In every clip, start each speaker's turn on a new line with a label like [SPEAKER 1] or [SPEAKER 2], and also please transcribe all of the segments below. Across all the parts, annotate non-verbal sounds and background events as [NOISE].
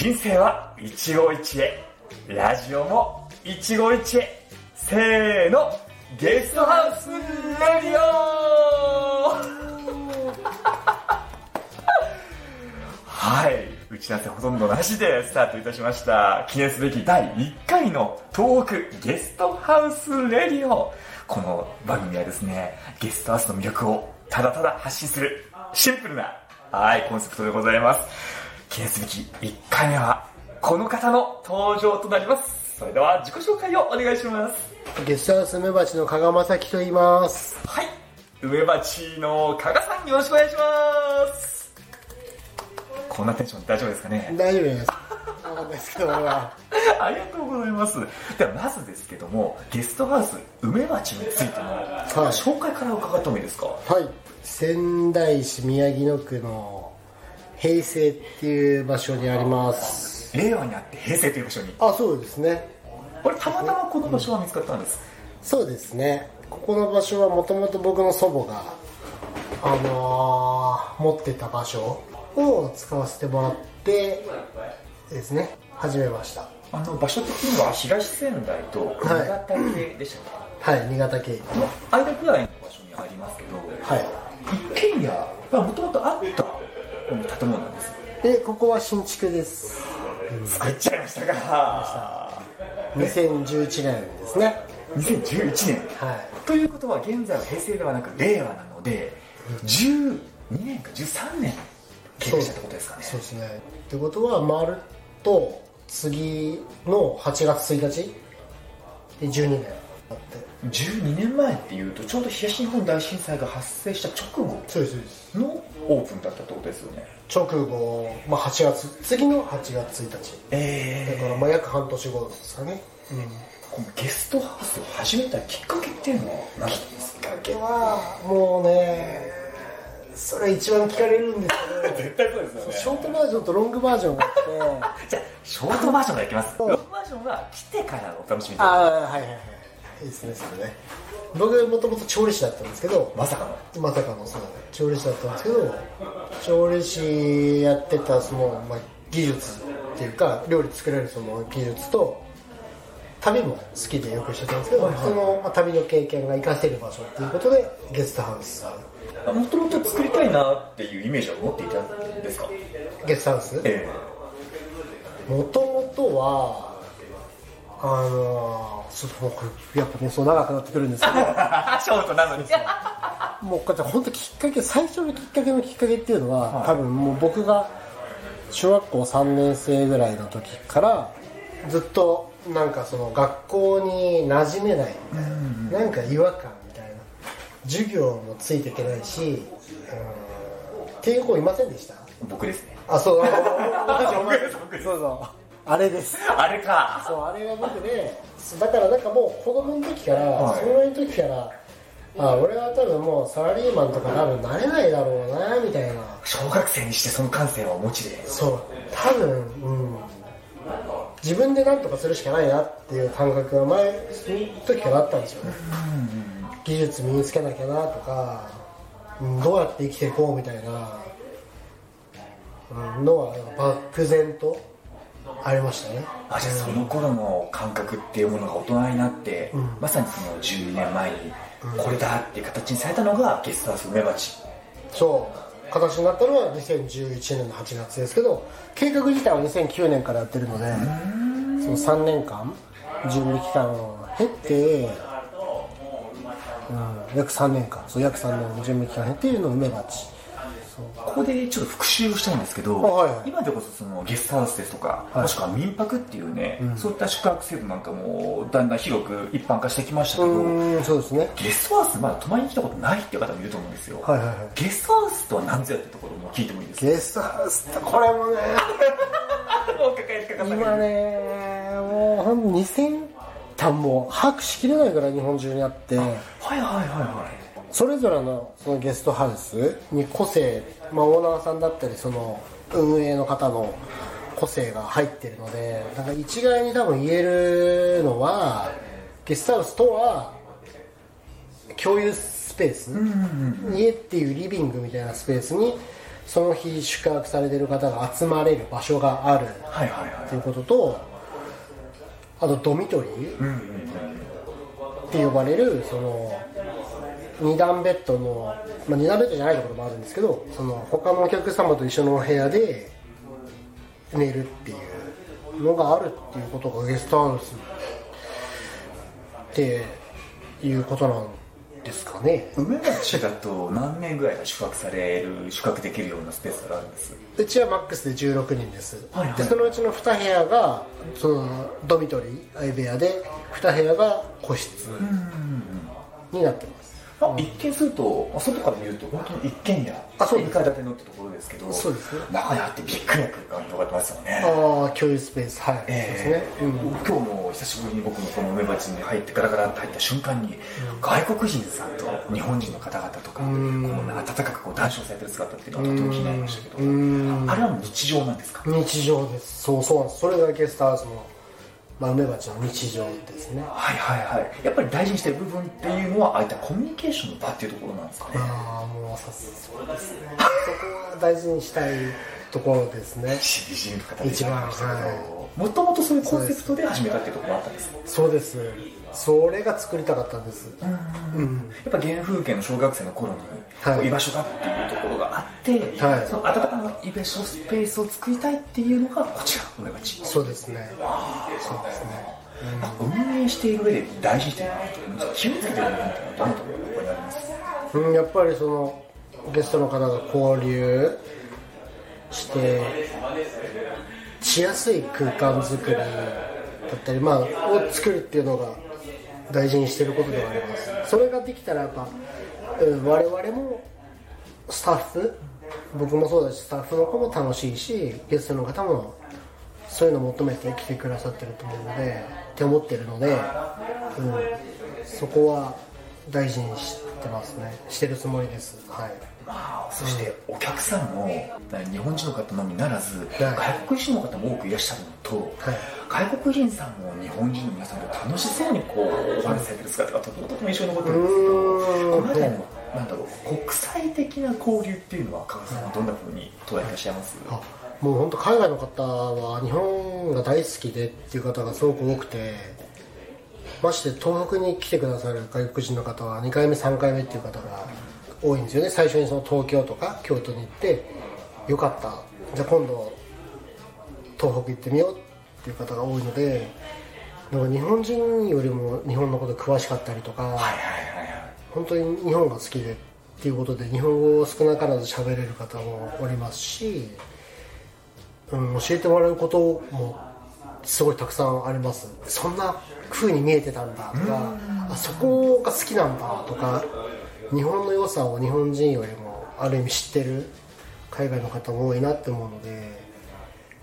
[SPEAKER 1] 人生は一期一会。ラジオも一期一会。せーのゲストハウスレディオ。はい打ち合わせほとんどなしでスタートいたしました。記念すべき第1回の東北ゲストハウスレディオ。この番組はですねゲストハウスの魅力をただただ発信するシンプルなはいコンセプトでございます。記念すべき1回目はこの方の登場となりますそれでは自己紹介をお願いします
[SPEAKER 2] ゲストハウス梅鉢の加賀正樹と言います。
[SPEAKER 1] はい梅鉢の加賀さんよろしくお願いしますこんなテンション大丈夫ですかね？
[SPEAKER 2] 大丈夫です。わかんないですけど。[LAUGHS]
[SPEAKER 1] ありがとうございますではまずですけどもゲストハウス梅鉢についての紹介から伺ってもいいですか？
[SPEAKER 2] はい。仙台市宮城野区の平成っていう場所にあります。
[SPEAKER 1] 令和にあって平成という場所に
[SPEAKER 2] あ、そうですね。
[SPEAKER 1] これたまたまこの場所は見つかったんです
[SPEAKER 2] そうですね。ここの場所はもともと僕の祖母が、あのー持ってた場所を使わせてもらってですね、始めました。
[SPEAKER 1] あの場所的には東仙台と新潟系でしたっけ、
[SPEAKER 2] はい、新潟県。
[SPEAKER 1] この間ぐらいの場所にありますけど、
[SPEAKER 2] はい。
[SPEAKER 1] 一軒家がもともとあった建物なんです
[SPEAKER 2] で、ここは新築です。
[SPEAKER 1] 作っちゃいましたか。
[SPEAKER 2] 2011年ですね。
[SPEAKER 1] 2011年。
[SPEAKER 2] はい。
[SPEAKER 1] ということは現在は平成ではなく令和なので12年か13年。経過したってことですかね。
[SPEAKER 2] そうですね。ってことは丸と次の8月1日。で12年あって。
[SPEAKER 1] 12年前っていうとちょうど東日本大震災が発生した直後のオープンだったってことですよね。
[SPEAKER 2] 直後、まあ、8月次の8月1日。だ
[SPEAKER 1] え
[SPEAKER 2] からまあ約半年後ですかね、
[SPEAKER 1] このゲストハウスを始めたきっかけっていうのは
[SPEAKER 2] きっかけはもうねそれ一番聞かれるんですけ [LAUGHS]
[SPEAKER 1] 絶対そうですよ
[SPEAKER 2] どショートバージョンとロングバージョンがあって。
[SPEAKER 1] じゃあショートバージョンがいきますロングバージョンは来てからお楽しみで。
[SPEAKER 2] ああはいはいはいいいですねそれね。僕もともと調理師だったんですけど
[SPEAKER 1] まさかの。
[SPEAKER 2] まさかの。そう調理師だったんですけど調理師やってたその、まあ、技術っていうか料理作れるその技術と旅も好きでよくしてたんですけど、
[SPEAKER 1] はいはい。
[SPEAKER 2] その、まあ、旅の経験が活かせる場所っていうことでゲストハウス
[SPEAKER 1] もともと作りたいなっていうイメージを持っていたんですか？
[SPEAKER 2] ゲストハウス？
[SPEAKER 1] え。
[SPEAKER 2] もともとはあのー、ちょっと僕やっぱねそう長くなってくるんですけど。
[SPEAKER 1] え [LAUGHS] ショートなのに。
[SPEAKER 2] もうこれ本当きっかけ最初のきっかけのきっかけっていうのは、
[SPEAKER 1] はい。
[SPEAKER 2] 多分もう僕が小学校3年生ぐらいの時からずっとなんかその学校に馴染めないみたいな、なんか違和感みたいな授業もついていけないし、うん、っていう子いませんでした？
[SPEAKER 1] 僕ですね。
[SPEAKER 2] あそう。そうそうあれです。
[SPEAKER 1] あれか。
[SPEAKER 2] そうあれが僕でだからなんかもう子供の時から、
[SPEAKER 1] はい。
[SPEAKER 2] そのぐらいの時からあ俺は多分もうサラリーマンとか多分なれないだろうなみたいな。
[SPEAKER 1] 小学生にしてその感性はお持ちで。
[SPEAKER 2] そう。多分うん。自分で何とかするしかないなっていう感覚が前その時からあったんですよ。ね技術身につけなきゃなとか、うん、どうやって生きていこうみたいな、うん、のは漠然とありましたね。
[SPEAKER 1] あじゃあその頃の感覚っていうものが大人になって、
[SPEAKER 2] ん。
[SPEAKER 1] まさにその12年前にこれだっていう形にされたのがゲストハウス梅鉢
[SPEAKER 2] そう。形になったのは2011年の8月ですけど計画自体は2009年からやってるのでその3年間準備期間を経て、うん、約3年間そう約3年の準備期間を経ての梅鉢
[SPEAKER 1] ここでちょっと復習をしたいんですけど、
[SPEAKER 2] あはいはい。
[SPEAKER 1] 今でこそそのゲストハウスですとか、
[SPEAKER 2] はい。
[SPEAKER 1] もしくは民泊っていうね、そういった宿泊制度なんかもだんだん広く一般化してきましたけど、
[SPEAKER 2] うんそうですね。
[SPEAKER 1] ゲストハウスまだ泊まりに来たことないっていう方もいると思うんですよ、
[SPEAKER 2] はいはいはい。
[SPEAKER 1] ゲストハウスとは何ぞやってところも聞いてもいいですか
[SPEAKER 2] ゲストハウスってこれもね。[LAUGHS] 今ねもうほんと2000単も把握しきれないぐらい日本中にあって。
[SPEAKER 1] はいはいはいはい
[SPEAKER 2] それぞれのそのゲストハウスに個性、まあ、オーナーさんだったりその運営の方の個性が入ってるのでなんか一概に多分言えるのはゲストハウスとは共有スペース、家っていうリビングみたいなスペースにその日宿泊されてる方が集まれる場所があるっていうこととあとドミトリーって呼ばれるその二段ベッドの、まあ、二段ベッドじゃないところもあるんですけどその他のお客様と一緒のお部屋で寝るっていうのがあるっていうことがゲストハウスっていうことなんですかね。
[SPEAKER 1] 梅町だと何名ぐらいが宿泊される宿泊できるようなスペースがあるんです？
[SPEAKER 2] うちはマックスで16人です、
[SPEAKER 1] はいはい。
[SPEAKER 2] でそのうちの2部屋がそのドミトリー相部屋で2部屋が個室になってます
[SPEAKER 1] まあ、一見すると、まあ、外から見ると本当に一軒家
[SPEAKER 2] あそう
[SPEAKER 1] 2階建てのってところですけど
[SPEAKER 2] そうですね。
[SPEAKER 1] 中にあってびっくりな空間が広がってますよね。
[SPEAKER 2] ああ共有スペース。はい、
[SPEAKER 1] え
[SPEAKER 2] そうですね、うん。
[SPEAKER 1] 今日も久しぶりに僕もこの梅鉢に入ってガラガラって入った瞬間に、外国人さんと日本人の方々とか、
[SPEAKER 2] ん。
[SPEAKER 1] こう温かくこう談笑されてる姿っていうのがとても気になりましたけど、
[SPEAKER 2] うん。
[SPEAKER 1] あれは日常なんですか、
[SPEAKER 2] 日常です。そうそうなんです。それがゲストハウスの、まあ、梅鉢の日常ですね。
[SPEAKER 1] はいはいはい。やっぱり大事にしてる部分っていうのはああいったコミュニケーションの場っていうところなんですかね。
[SPEAKER 2] ああもうさそうですね。そこは大事にしたいところですね。
[SPEAKER 1] の方で
[SPEAKER 2] 一番は
[SPEAKER 1] もともとそういうコンセプトで始めたっていうところもあったんです
[SPEAKER 2] そうですそれが作りたかったんです。うん
[SPEAKER 1] やっぱ原風景の小学生の頃に、
[SPEAKER 2] はい。
[SPEAKER 1] 居場所だっていうところがあって、
[SPEAKER 2] はい。
[SPEAKER 1] その温かな居場所スペースを作りたいっていうのがこちら梅町。
[SPEAKER 2] そうですね。そうですね。
[SPEAKER 1] 運営している上で大事にしているなと気をつけている部分っていうのはどんなところにあります？
[SPEAKER 2] うん、やっぱりそのゲストの方が交流してしやすい空間作りだったり、まあ、を作るっていうのが大事にしてることではあります。それができたらやっぱ、うん、我々もスタッフ僕もそうだしスタッフの子も楽しいしゲストの方もそういうのを求めて来てくださってると思うのでって思ってるので、うん、そこは大事にしてますね。してるつもりです。はい。
[SPEAKER 1] そしてお客さんも日本人の方のみならず、
[SPEAKER 2] はい。
[SPEAKER 1] 外国人の方も多くいらっしゃるのと、
[SPEAKER 2] はい。
[SPEAKER 1] 外国人さんも日本人の皆さんと楽しそうにこうお話しされてる姿がとてもとても印象に残ってるんですけどこの辺りのなんだろう国際的な交流っていうのは加賀さんはどんなふうに捉えていらっしゃいます？
[SPEAKER 2] あもう本当海外の方は日本が大好きでっていう方がすごく多くてまして東北に来てくださる外国人の方は2回目3回目っていう方が多いんですよね。最初にその東京とか京都に行ってよかった。じゃあ今度東北行ってみようっていう方が多いのでなんか日本人よりも日本のこと詳しかったりとか、
[SPEAKER 1] はいはいはいはい。
[SPEAKER 2] 本当に日本が好きでっていうことで日本語を少なからず喋れる方もおりますし、うん、教えてもらうこともすごいたくさんあります。そんな風に見えてたんだとかあそこが好きなんだとか日本の良さを日本人よりもある意味知ってる海外の方も多いなって思うので、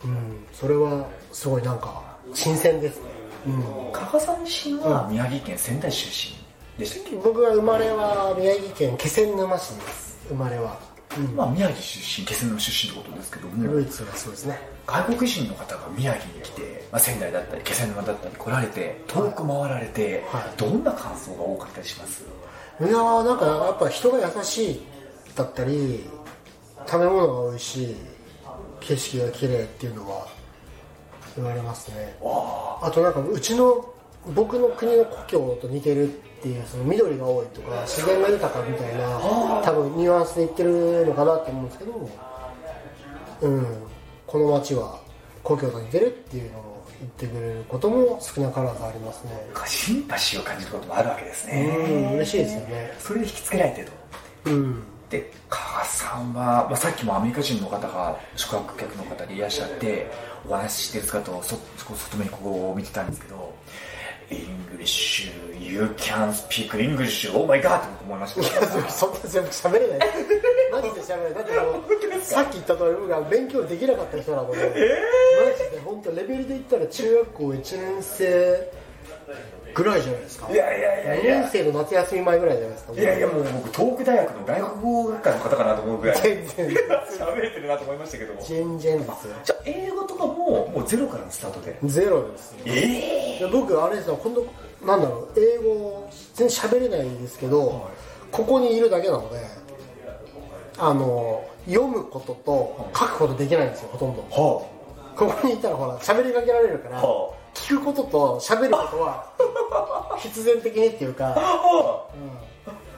[SPEAKER 2] うん、それはすごいなんか新鮮ですね、うん。
[SPEAKER 1] 加賀さん自身は宮城県仙台出身でしたっけ、
[SPEAKER 2] 僕は生まれは宮城県気仙沼市です。生まれは、うん。
[SPEAKER 1] まあ宮城出身気仙沼出身ってことですけども
[SPEAKER 2] ルーツがそうですね。
[SPEAKER 1] 外国人の方が宮城に来て、まあ、仙台だったり気仙沼だったり来られて遠く回られて、
[SPEAKER 2] はい。
[SPEAKER 1] どんな感想が多かったりします？
[SPEAKER 2] いいやーなんかやっぱ人が優しいだったり食べ物が美味しい景色が綺麗っていうのは言われますね。あとなんかうちの僕の国の故郷と似てるっていうその緑が多いとか自然が豊かみたいな多分ニュアンスで言ってるのかなって思うんですけどうんこの街は故郷と似てるっていうのを言ってくれることも少なからずありますね。
[SPEAKER 1] シンパシーを感じることもあるわけです
[SPEAKER 2] う
[SPEAKER 1] ね
[SPEAKER 2] ん嬉しいですよね。
[SPEAKER 1] それで引きつけられてると
[SPEAKER 2] うん。
[SPEAKER 1] で加賀さんは、まあ、さっきもアメリカ人の方が宿泊客の方でいらっしゃってお話ししてる姿をそそ外目にこう見てたんですけどイングリッシュ You can speak English Oh my god! って僕思いました。
[SPEAKER 2] い [LAUGHS] やそんな全部喋れない。[LAUGHS] マジで喋れない。だってもうさっき言った通り僕は勉強できなかった人なので、マジで本当レベルで言ったら中学校1年生ぐらいじゃないですか。
[SPEAKER 1] いやいやいや
[SPEAKER 2] 2
[SPEAKER 1] いや。
[SPEAKER 2] 年生の夏休み前ぐらいじゃないですか。
[SPEAKER 1] いやいやもう僕東北大学の外国語学科の方かなと思うぐらい。
[SPEAKER 2] 全然。
[SPEAKER 1] 喋れてるなと思いましたけども。
[SPEAKER 2] 全然ですよ。
[SPEAKER 1] じゃあ英語とかももうゼロからのスタートで。
[SPEAKER 2] ゼロですよ。
[SPEAKER 1] ええ
[SPEAKER 2] で僕あれですよ今度なんだろう英語全然喋れないんですけどここにいるだけなのであの読むことと書くことできないんですよほとんど。
[SPEAKER 1] は
[SPEAKER 2] ここにいたらほら喋りかけられるから聞くことと喋ることは [LAUGHS] 必然的にっていうか、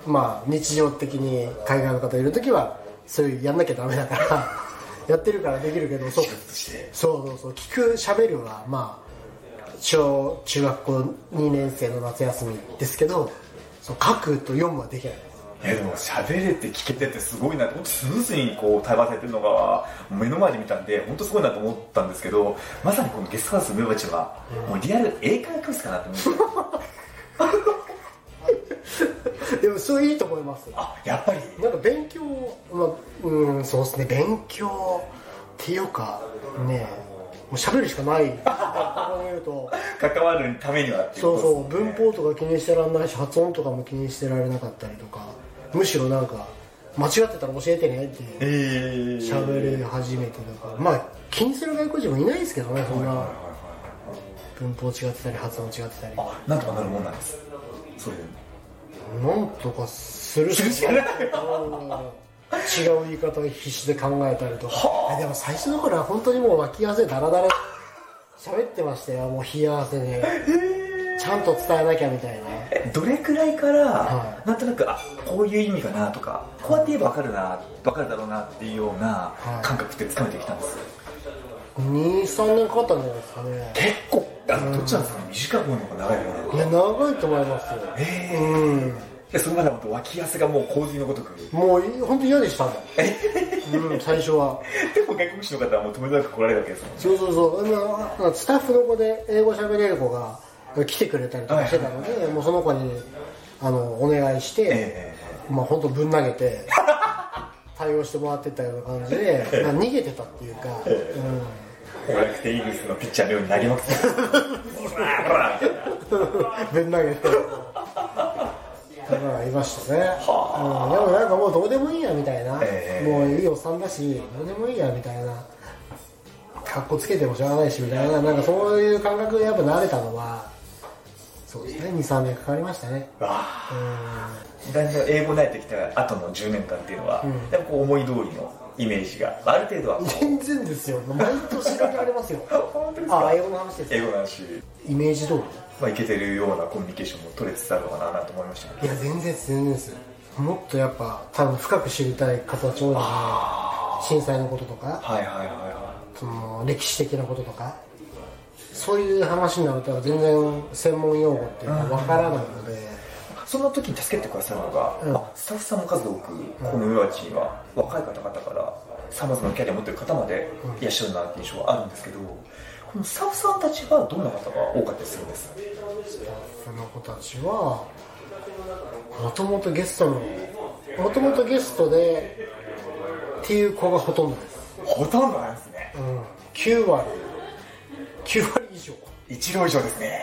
[SPEAKER 2] う。ん。まあ日常的に海外の方いる時はそういうやんなきゃダメだから [LAUGHS] やってるからできるけどそう。そうそうそう。聞く喋るはまあ小中学校2年生の夏休みですけどそう書くと読むはできない
[SPEAKER 1] いやでも喋れて聞けてってすごいなって本当スムーズにこう対話されてるのが目の前で見たんで本当すごいなと思ったんですけどまさにこのゲストハウス梅鉢はもうリアル英会話教室かなと思って。[LAUGHS]
[SPEAKER 2] でもそれいいと思います
[SPEAKER 1] あやっぱり？
[SPEAKER 2] なんか勉強まあうんそうですね。勉強っていうかねもう喋るしかない。ここに言うと。
[SPEAKER 1] 関わるためにはっていう
[SPEAKER 2] そうそう。文法とか気にしてらんないし発音とかも気にしてられなかったりとかむしろなんか間違ってたら教えてねって
[SPEAKER 1] えー、
[SPEAKER 2] 喋り始めてとかまあ気にする外国人もいないですけどねそんな。文法違ってたり発音違ってたり。
[SPEAKER 1] あなんとかなるもんなんです。そういう
[SPEAKER 2] なんとかするしかない。うん違う言い方を必死で考えたりとか。えでも最初の頃は本当にもう脇汗だらだら。喋ってましたよもう冷や汗で。ちゃんと伝えなきゃみたいな。
[SPEAKER 1] えどれくらいから、
[SPEAKER 2] は
[SPEAKER 1] なんとなくあこういう意味かなとかこうやって言えば分かるな分かるだろうなっていうような
[SPEAKER 2] はい。
[SPEAKER 1] 感覚ってつかめてきたんです、
[SPEAKER 2] 23年かかったんじゃないですかね。
[SPEAKER 1] 結構あどっちなんですかね。短い方の方が長い方
[SPEAKER 2] いや長いと思いますよ。
[SPEAKER 1] ええ。
[SPEAKER 2] うん。
[SPEAKER 1] いやそれまでは本当脇汗がもう洪水のごとく。
[SPEAKER 2] もう本当嫌でしたもん、うん、最初は。[LAUGHS]
[SPEAKER 1] でも外国人の方はもう止めなく来られるわけですもん
[SPEAKER 2] そうそうそう。スタッフの子で英語喋れる子が来てくれたりとかしてたので、もうその子にあのお願いして、
[SPEAKER 1] え
[SPEAKER 2] まあ本当ぶん投げて [LAUGHS] 対応してもらってたような感じで、まあ、逃げてたっていうか、うん。
[SPEAKER 1] えオーラクテイーグルスのピッチャーのように投げまくって
[SPEAKER 2] ぶん投げてだからいましたね、うん、でもなんかもうどうでもいいやみたいな、
[SPEAKER 1] ええ。
[SPEAKER 2] もういいおっさんだしどうでもいいやみたいな。格好つけてもしょうがないしみたいななんかそういう感覚でやっぱ慣れたのはそうですね。23年かかりましたね。
[SPEAKER 1] わあ。
[SPEAKER 2] う
[SPEAKER 1] だんだん英語慣れてきた後の10年間っていうのは、
[SPEAKER 2] うん。
[SPEAKER 1] やっぱこう思い通りのイメージがある程度は
[SPEAKER 2] ん全然ですよ。毎年だけありますよ。[LAUGHS]
[SPEAKER 1] 本当ですか？
[SPEAKER 2] あ英語の話です
[SPEAKER 1] 英語の話。
[SPEAKER 2] イメージ通り。
[SPEAKER 1] まあいけてるようなコミュニケーションも取れつつあるのかなと思いました
[SPEAKER 2] いや全然全然です。もっとやっぱ多分深く知りたい方たち多いので震災のこととか。
[SPEAKER 1] はいはいはいは
[SPEAKER 2] その歴史的なこととかそういう話になると全然専門用語っていうかわからないので、
[SPEAKER 1] いそんな時に助けてくださるのが、
[SPEAKER 2] うん。
[SPEAKER 1] あスタッフさんも数多くこの上町には若い方々からさまざまなキャリアを持っている方までいらっしゃるなっていう印象があるんですけどこのスタッフさんたちはどんな方が多かったりするんです？
[SPEAKER 2] その子たちはもともとゲストのもともとゲストでっていう子がほとんどです、
[SPEAKER 1] ほとんどなんですね。
[SPEAKER 2] うん、9割9割以上
[SPEAKER 1] 一郎以上ですね。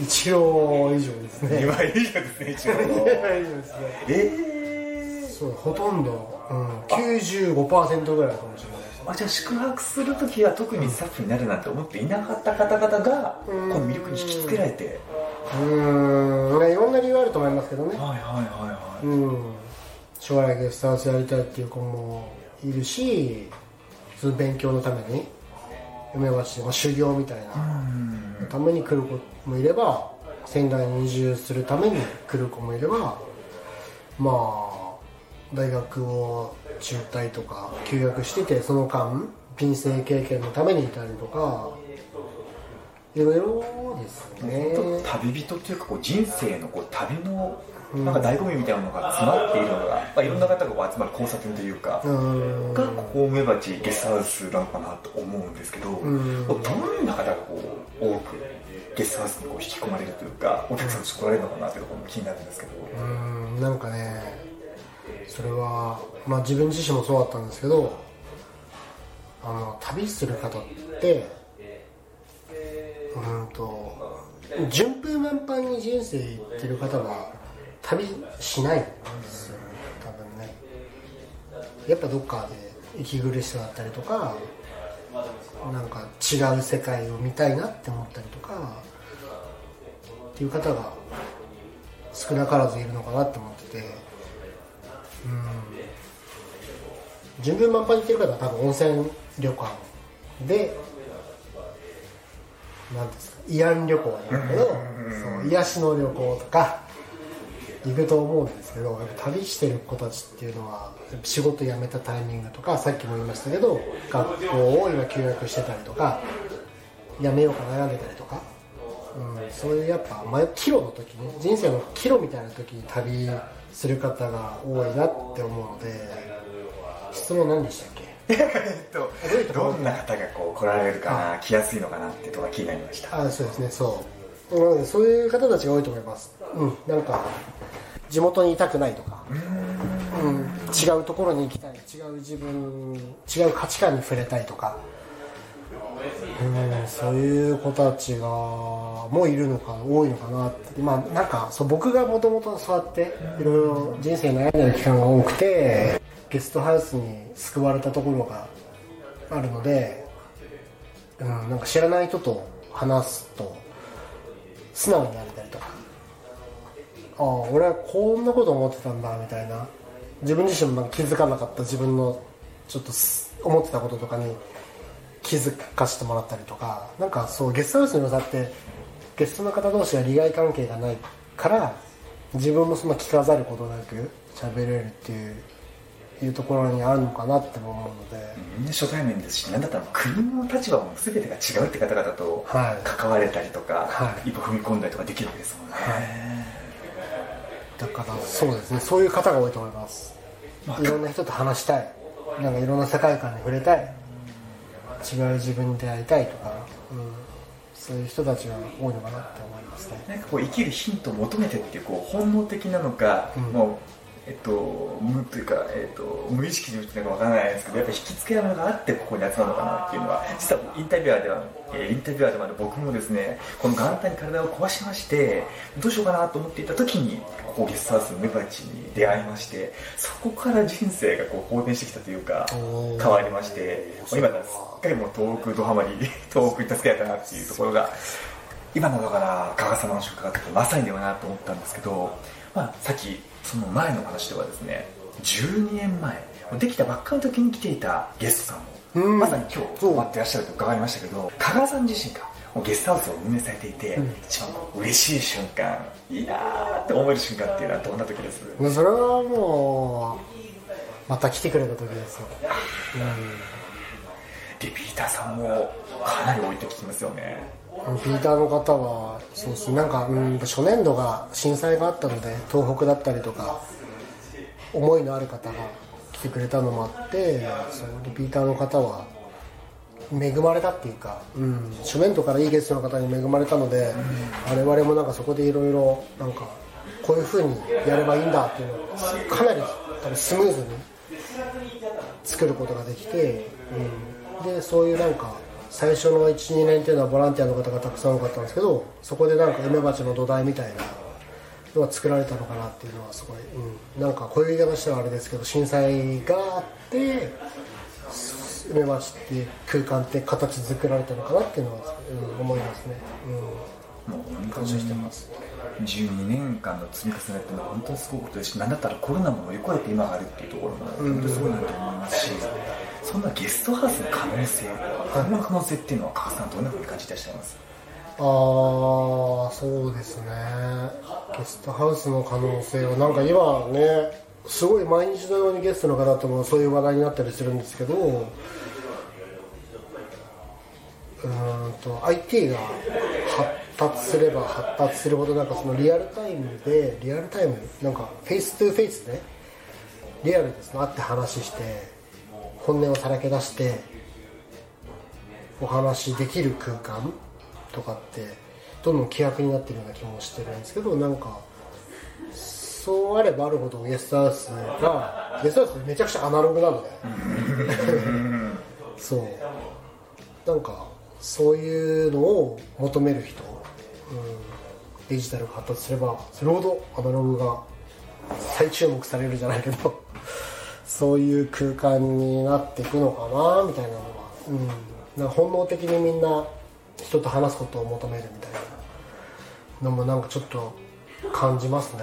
[SPEAKER 2] 一郎以上ですね。
[SPEAKER 1] 2割以上ですね一郎。
[SPEAKER 2] 2割以上ですね。
[SPEAKER 1] ええ
[SPEAKER 2] そうほとんど、うん、95%ぐらいかもしれない
[SPEAKER 1] あじゃあ宿泊する時は特にスタッフになるなんて思っていなかった方々がこ
[SPEAKER 2] うん。
[SPEAKER 1] の魅力に引きつけられて。
[SPEAKER 2] うーんねいろんな理由あると思いますけどね。
[SPEAKER 1] はいはいはいはい。
[SPEAKER 2] うん。将来ゲストハウスやりたいっていう子もいるしその勉強のために梅橋で、まあ、修行みたいな。ために来る子もいれば仙台に移住するために来る子もいればまあ大学を中退とか休学しててその間人生経験のためにいたりとかいろいろですね。
[SPEAKER 1] 旅人っていうかこう人生のこう旅のなんか醍醐味みたいなのが詰まっているのが、まあ、いろんな方が集まる交差点というか、
[SPEAKER 2] うん。
[SPEAKER 1] がここ梅鉢ゲストハウスなのかなと思うんですけど、
[SPEAKER 2] ん。
[SPEAKER 1] どんな方がこう多くゲストハウスにこう引き込まれるというかお客さんとして来られるのかなというところも気になるんですけど、
[SPEAKER 2] うん。なんかねそれはまあ自分自身もそうだったんですけどあの旅する方ってうんと順風満帆に人生行ってる方は旅しないんですよ多分ね。やっぱどっかで息苦しさだったりとかなんか違う世界を見たいなって思ったりとかっていう方が少なからずいるのかなって思っててうん。順風満帆に行ってる方は多分温泉旅館でなんですか慰安旅行なんだけど、そう癒しの旅行とか行くと思うんですけどやっぱ旅してる子たちっていうのは仕事辞めたタイミングとかさっきも言いましたけど学校を今休学してたりとか辞めようか悩んでたりとか、うん、そういうやっぱ迷岐路の時に人生の岐路みたいな時に旅する方が多いなって思うので質問何でしたっけ？
[SPEAKER 1] えっとどんな方がこう来られるかな来やすいのかなっていうところが気になりました。
[SPEAKER 2] あそうですねそう。なのでそういう方たちが多いと思います。うんなんか地元にいたくないとか。うん違うところに行きたい。違う自分違う価値観に触れたいとか。うんそういう子たちがもういるのか多いのかなって。まあなんかそう僕がもともとそうやっていろいろ人生悩んでる期間が多くてゲストハウスに救われたところがあるので、うん、なんか知らない人と話すと素直になれたりとか。ああ俺はこんなこと思ってたんだみたいな。自分自身もなんか気づかなかった自分のちょっと思ってたこととかに気づかせてもらったりとか。なんかそうゲストハウスの良さってゲストの方同士が利害関係がないから自分もそんな聞かざることなく喋れるっていういうところにあるのかなって思うので、
[SPEAKER 1] みんな初対面ですし何だったら国の立場も全てが違うって方々と
[SPEAKER 2] はい。
[SPEAKER 1] 関われたりとか、
[SPEAKER 2] はい。
[SPEAKER 1] 一歩踏み込んだりとかできるわけですもんね、
[SPEAKER 2] だからそうですね。そういう方が多いと思います。いろんな人と話したい。なんかいろんな世界観に触れたい。違う自分に出会いたいとか、うん、そういう人たちが多いのかなって思いますね。
[SPEAKER 1] なんかこう生きるヒントを求めてっていうこう本能的なのか、
[SPEAKER 2] うん。
[SPEAKER 1] もうえっと無というか、えっと、無意識にっていうのかわからないですけどやっぱ引きつけるものがあってここに集まるのかなっていうのは実はインタビュアーでは、えーインタビュアーでもある僕もですねこの元旦に体を壊しましてどうしようかなと思っていた時にここゲストハウスのメバチに出会いましてそこから人生がこう好転してきたというか変わりまして今からすっかりもう東北ドハマり東北に助けられたなっていうところが今のだから加賀様の出荷がまさにだよなと思ったんですけど、まあ、さっきその前の話ではですね12年前できたばっかの時に来ていたゲストさんも、
[SPEAKER 2] うん。
[SPEAKER 1] まさに今日待ってらっしゃると伺いましたけど加賀さん自身がゲストハウスを運営されていて、
[SPEAKER 2] うん。
[SPEAKER 1] 一番嬉しい瞬間いいなーって思える瞬間っていうのはどんな時です？
[SPEAKER 2] それはもうまた来てくれた時ですよ、
[SPEAKER 1] リピーターさんもかなり多いって聞きますよね
[SPEAKER 2] うん、リピーターの方はそうですなんか、うん、初年度が震災があったので東北だったりとか思いのある方が来てくれたのもあってそのリピーターの方は恵まれたっていうか、うん、初年度からいいゲストの方に恵まれたので、我々もなんかそこでいろいろなんかこういう風にやればいいんだっていうのをかなり多分スムーズに作ることができて、うん、でそういうなんか最初の12年っていうのはボランティアの方がたくさん多かったんですけどそこでなんか梅鉢の土台みたいなのが作られたのかなっていうのはすごい、うん、なんかこういう言い方したらあれですけど震災があって梅鉢っていう空間って形作られたのかなっていうのは、うん、思いますね、
[SPEAKER 1] もう
[SPEAKER 2] うん、
[SPEAKER 1] 本当
[SPEAKER 2] 感謝して
[SPEAKER 1] に
[SPEAKER 2] ます。
[SPEAKER 1] 12年間の積み重ねっていうのは本当にすごいことですし何だったらコロナも乗り越えて今があるっていうところも本当にすごいなと思いますし、そんなゲストハウスの可能性今後の可能性っていうのは加賀さんどんなふうに感じてらっしゃいます？
[SPEAKER 2] ああそうですね。ゲストハウスの可能性はなんか今ねすごい毎日のようにゲストの方ともそういう話題になったりするんですけどうんと IT が発達すれば発達するほどなんかそのリアルタイムでリアルタイムなんか face to face でリアルですね会って話して本音をさらけ出してお話しできる空間とかってどんどん希薄になってるような気もしてるんですけどなんかそうあればあるほどゲストハウスがゲストハウスめちゃくちゃアナログなので。そう。なんかそういうのを求める人、うん、デジタルが発達すればそれほどアナログが再注目されるじゃないけどそういう空間になっていくのかなみたいなのは、うん、なんか本能的にみんな人と話すことを求めるみたいなのもなんかちょっと感じますね。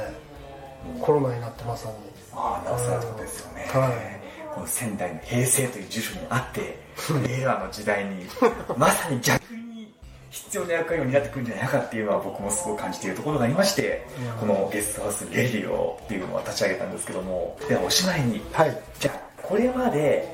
[SPEAKER 2] コロナになってまさに
[SPEAKER 1] ああなおさらそうですよね、
[SPEAKER 2] はい。
[SPEAKER 1] この仙台の平成という住所にあって [LAUGHS] 令和の時代にまさに逆に必要な役割を担ってくるんじゃないかっていうのは僕もすごく感じているところがありましてこのゲストハウスレディオっていうのを立ち上げたんですけどもではおしまいに
[SPEAKER 2] はい。
[SPEAKER 1] じゃあこれまで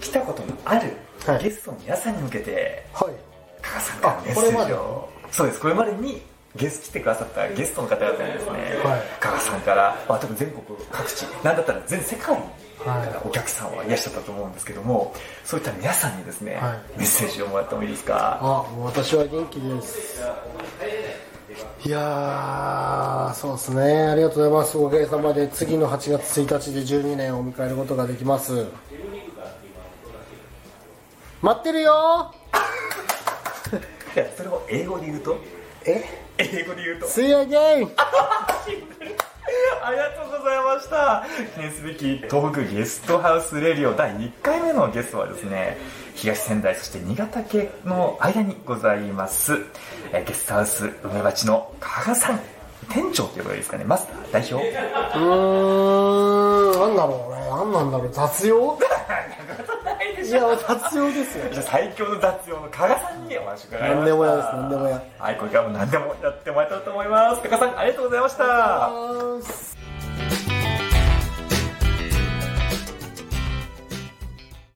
[SPEAKER 1] 来たことのある
[SPEAKER 2] はい。
[SPEAKER 1] ゲストの皆さんに向けて
[SPEAKER 2] はい。
[SPEAKER 1] 加賀さんからメッセージを。そうです。これまでにゲスト来てくださったゲストの方々にですね、
[SPEAKER 2] はい。
[SPEAKER 1] 加賀さんから、まあ、多分全国各地なんだったら全世界
[SPEAKER 2] はい。
[SPEAKER 1] からお客さんはいらっしゃったと思うんですけどもそういった皆さんにですね、
[SPEAKER 2] はい。
[SPEAKER 1] メッセージをもらってもいいですか？
[SPEAKER 2] あ私は元気です。いやーそうですね。ありがとうございます。おかげさまで次の8月1日で12年を迎えることができます。待ってるよ [LAUGHS]
[SPEAKER 1] いやそれを英語で言うと？
[SPEAKER 2] え？
[SPEAKER 1] 英語で言うと。
[SPEAKER 2] See you again
[SPEAKER 1] ありがとうございました。記念すべき東北ゲストハウスレディオ第1回目のゲストはですね東仙台そして新潟県の間にございます。えーゲストハウス梅鉢の加賀さん。店長ということでいいですかね。マスター代表。
[SPEAKER 2] うーん。なんだろうね。何なんだろう。雑用？いや雑用ですよ。
[SPEAKER 1] じゃあ最強の雑用の加賀さんにお話伺いました。
[SPEAKER 2] 何でもやです何でもや。
[SPEAKER 1] はいこれからも何でもやってもらえたらと思います。加賀さんありがとうございました